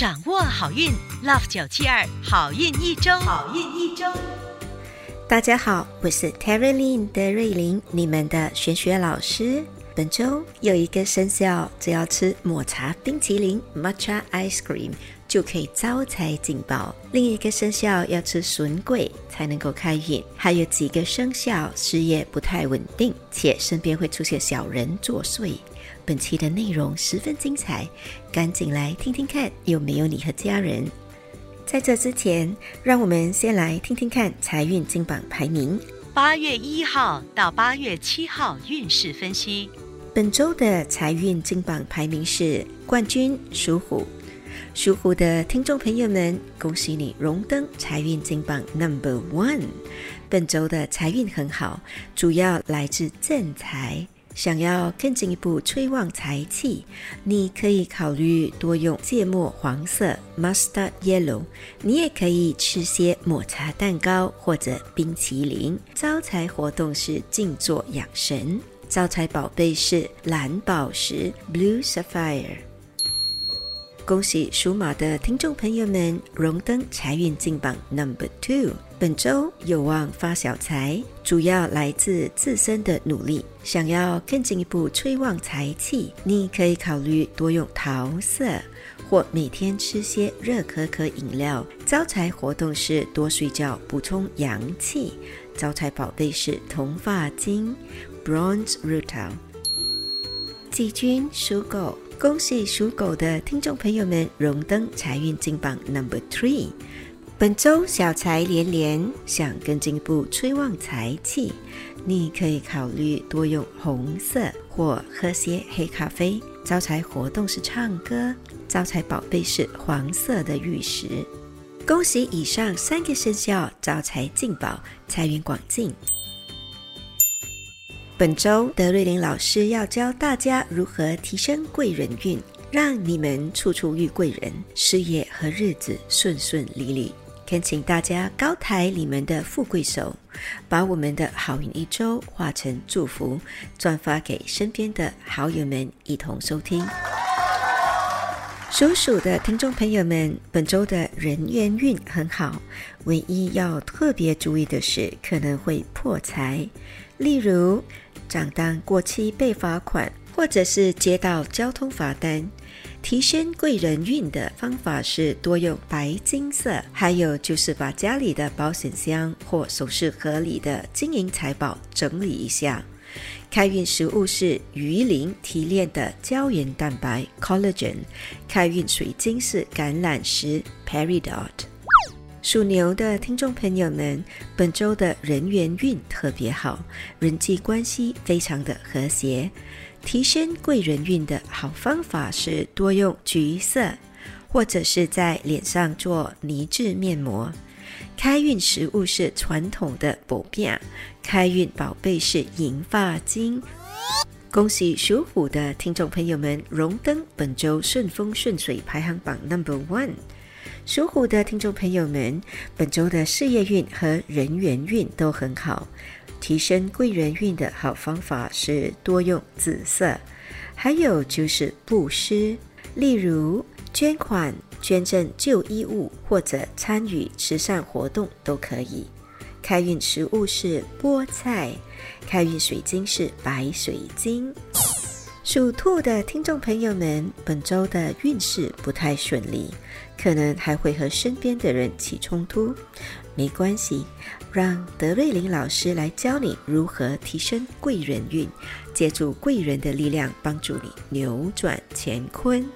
掌握好运，Love 九七二好运一周，好运一周。大家好，我是 Terry Lin 的瑞琳，你们的玄学老师。本周有一个生肖，只要吃抹茶冰淇淋 （Matcha Ice Cream） 就可以招财进宝；另一个生肖要吃笋桂才能够开运。还有几个生肖事业不太稳定，且身边会出现小人作祟。本期的内容十分精彩，赶紧来听听看有没有你和家人。在这之前，让我们先来听听看财运金榜排名。八月一号到八月七号运势分析。本周的财运金榜排名是冠军属虎，属虎的听众朋友们，恭喜你荣登财运金榜 Number One。本周的财运很好，主要来自正财。想要更进一步催旺财气，你可以考虑多用芥末黄色 （mustard yellow）。你也可以吃些抹茶蛋糕或者冰淇淋。招财活动是静坐养神。招财宝贝是蓝宝石 （blue sapphire）。恭喜属马的听众朋友们荣登财运进榜 Number Two。本周有望发小财，主要来自自身的努力。想要更进一步催旺财气，你可以考虑多用桃色，或每天吃些热可可饮料。招财活动是多睡觉，补充阳气。招财宝贝是铜发晶 （Bronze Rutil）。季军属狗，恭喜属狗的听众朋友们荣登财运金榜 Number Three。本周小财连连，想更进一步催旺财气，你可以考虑多用红色或喝些黑咖啡。招财活动是唱歌，招财宝贝是黄色的玉石。恭喜以上三个生肖招财进宝，财源广进。本周德瑞琳老师要教大家如何提升贵人运，让你们处处遇贵人，事业和日子顺顺利利。恳请大家高抬你们的富贵手，把我们的好运一周化成祝福，转发给身边的好友们一同收听。属鼠的听众朋友们，本周的人缘运很好，唯一要特别注意的是可能会破财，例如账单过期被罚款，或者是接到交通罚单。提升贵人运的方法是多用白金色，还有就是把家里的保险箱或首饰盒里的金银财宝整理一下。开运食物是鱼鳞提炼的胶原蛋白 （collagen）。开运水晶是橄榄石 （peridot）。属牛的听众朋友们，本周的人缘运特别好，人际关系非常的和谐。提升贵人运的好方法是多用橘色，或者是在脸上做泥质面膜。开运食物是传统的薄饼，开运宝贝是银发晶。恭喜属虎的听众朋友们荣登本周顺风顺水排行榜 Number One。属虎的听众朋友们，本周的事业运和人缘运都很好。提升贵人运的好方法是多用紫色，还有就是布施，例如捐款、捐赠旧衣物或者参与慈善活动都可以。开运食物是菠菜，开运水晶是白水晶。属兔的听众朋友们，本周的运势不太顺利，可能还会和身边的人起冲突。没关系，让德瑞琳老师来教你如何提升贵人运，借助贵人的力量帮助你扭转乾坤。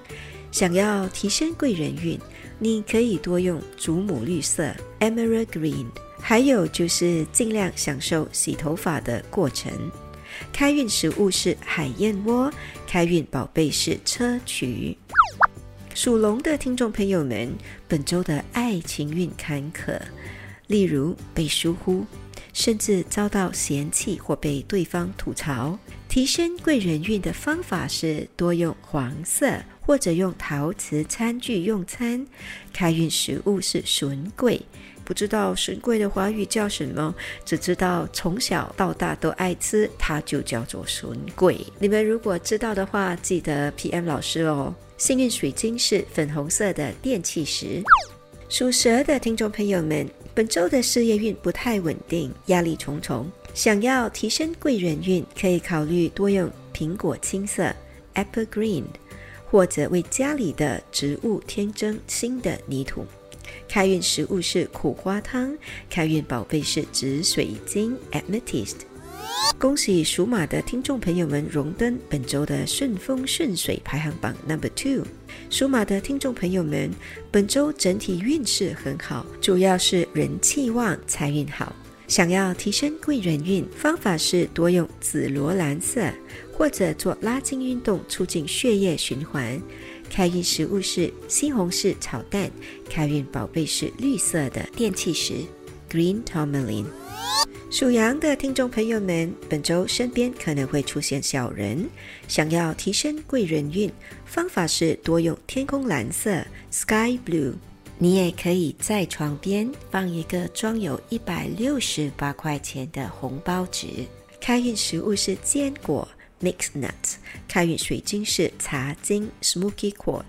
想要提升贵人运，你可以多用祖母绿色 （Emerald Green），还有就是尽量享受洗头发的过程。开运食物是海燕窝，开运宝贝是砗磲。属龙的听众朋友们，本周的爱情运坎坷。例如被疏忽，甚至遭到嫌弃或被对方吐槽。提升贵人运的方法是多用黄色，或者用陶瓷餐具用餐。开运食物是笋桂，不知道神龟的华语叫什么，只知道从小到大都爱吃，它就叫做神龟。你们如果知道的话，记得 PM 老师哦。幸运水晶是粉红色的电气石。属蛇的听众朋友们，本周的事业运不太稳定，压力重重。想要提升贵人运，可以考虑多用苹果青色 （Apple Green）。或者为家里的植物添增新的泥土。开运食物是苦瓜汤，开运宝贝是紫水晶 （Amethyst）。恭喜属马的听众朋友们荣登本周的顺风顺水排行榜 Number Two。属马的听众朋友们，本周整体运势很好，主要是人气旺，财运好。想要提升贵人运，方法是多用紫罗兰色。或者做拉筋运动，促进血液循环。开运食物是西红柿炒蛋。开运宝贝是绿色的电气石 （Green Tourmaline）。属羊的听众朋友们，本周身边可能会出现小人，想要提升贵人运，方法是多用天空蓝色 （Sky Blue）。你也可以在床边放一个装有一百六十八块钱的红包纸。开运食物是坚果。Mix nuts，开运水晶是茶晶 （Smoky Quartz）。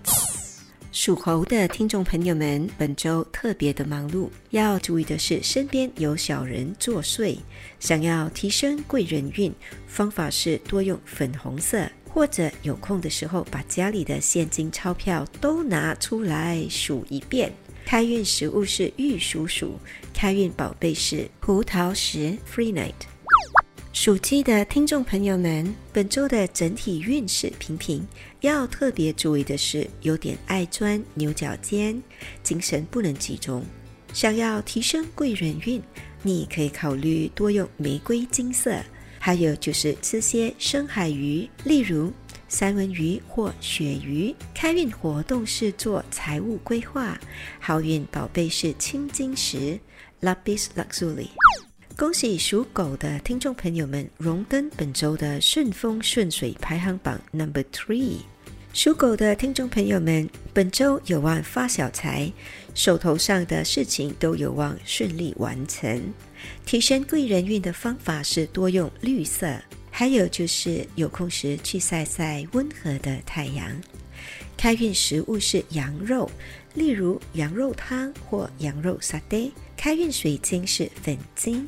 属猴的听众朋友们，本周特别的忙碌，要注意的是身边有小人作祟。想要提升贵人运，方法是多用粉红色，或者有空的时候把家里的现金钞票都拿出来数一遍。开运食物是玉蜀黍，开运宝贝是葡萄石 （Free Night）。属鸡的听众朋友们，本周的整体运势平平，要特别注意的是，有点爱钻牛角尖，精神不能集中。想要提升贵人运，你可以考虑多用玫瑰金色，还有就是吃些深海鱼，例如三文鱼或鳕鱼。开运活动是做财务规划，好运宝贝是青金石 （Lapis Lazuli）。恭喜属狗的听众朋友们荣登本周的顺风顺水排行榜 Number Three。属狗的听众朋友们，本周有望发小财，手头上的事情都有望顺利完成。提升贵人运的方法是多用绿色，还有就是有空时去晒晒温和的太阳。开运食物是羊肉，例如羊肉汤或羊肉沙爹。开运水晶是粉晶。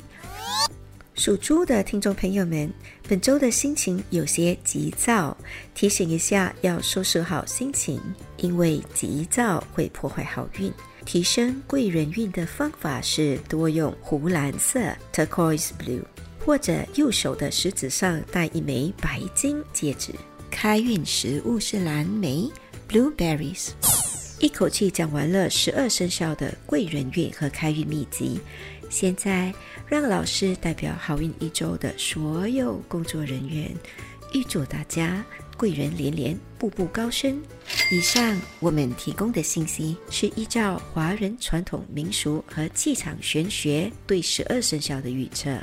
属猪的听众朋友们，本周的心情有些急躁，提醒一下要收拾好心情，因为急躁会破坏好运。提升贵人运的方法是多用湖蓝色 （turquoise blue），或者右手的食指上戴一枚白金戒指。开运食物是蓝莓 （blueberries）。一口气讲完了十二生肖的贵人运和开运秘籍。现在，让老师代表好运一周的所有工作人员，预祝大家贵人连连，步步高升。以上我们提供的信息是依照华人传统民俗和气场玄学对十二生肖的预测，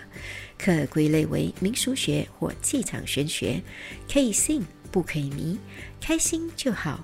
可归类为民俗学或气场玄学，可以信不可以迷，开心就好。